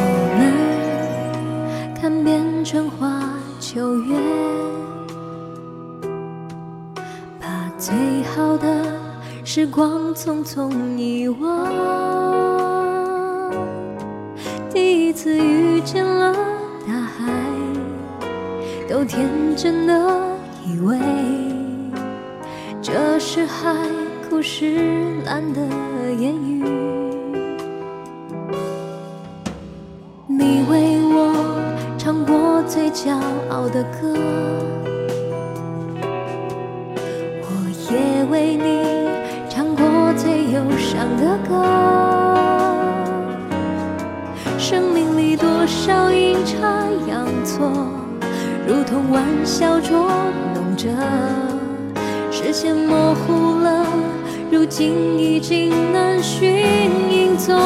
我们看遍春花秋月把最好的时光匆匆遗忘。次遇见了大海，都天真的以为这是海枯石烂的言语。你为我唱过最骄傲的歌，我也为你唱过最忧伤的歌。多少阴差阳错，如同玩笑捉弄着，视线模糊了，如今已经难寻影踪。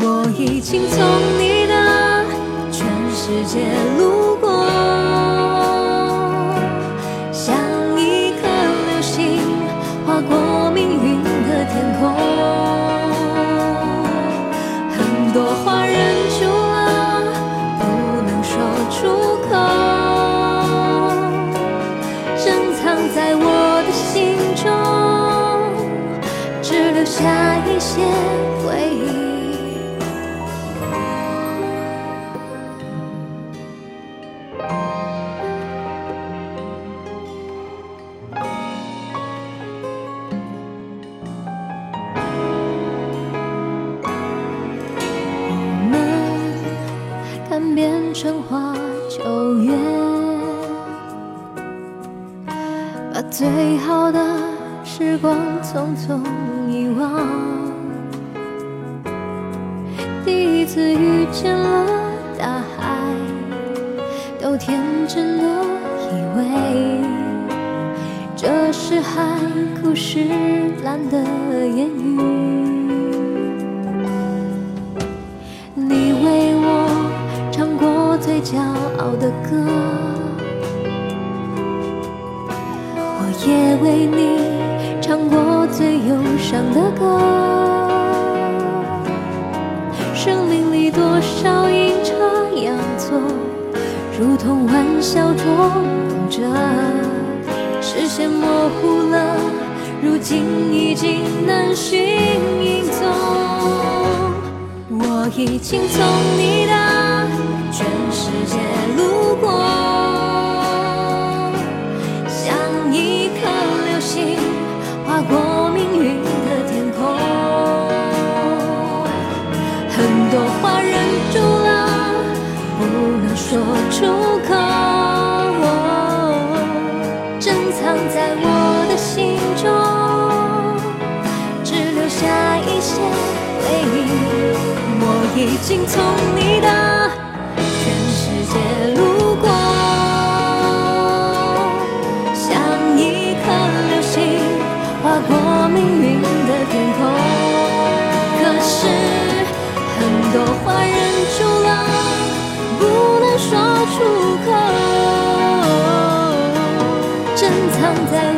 我已经从你的全世界变成花秋月，把最好的时光匆匆遗忘。第一次遇见了大海，都天真的以为这是海枯石烂的言语。骄傲的歌，我也为你唱过最忧伤的歌。生命里多少阴差阳错，如同玩笑捉弄着，视线模糊了，如今已经难寻影踪。我已经从你的很多话忍住了，不能说出口，珍藏在我的心中，只留下一些回忆。我已经从你的全世界路过，像一颗流星划过命运的天空。珍藏在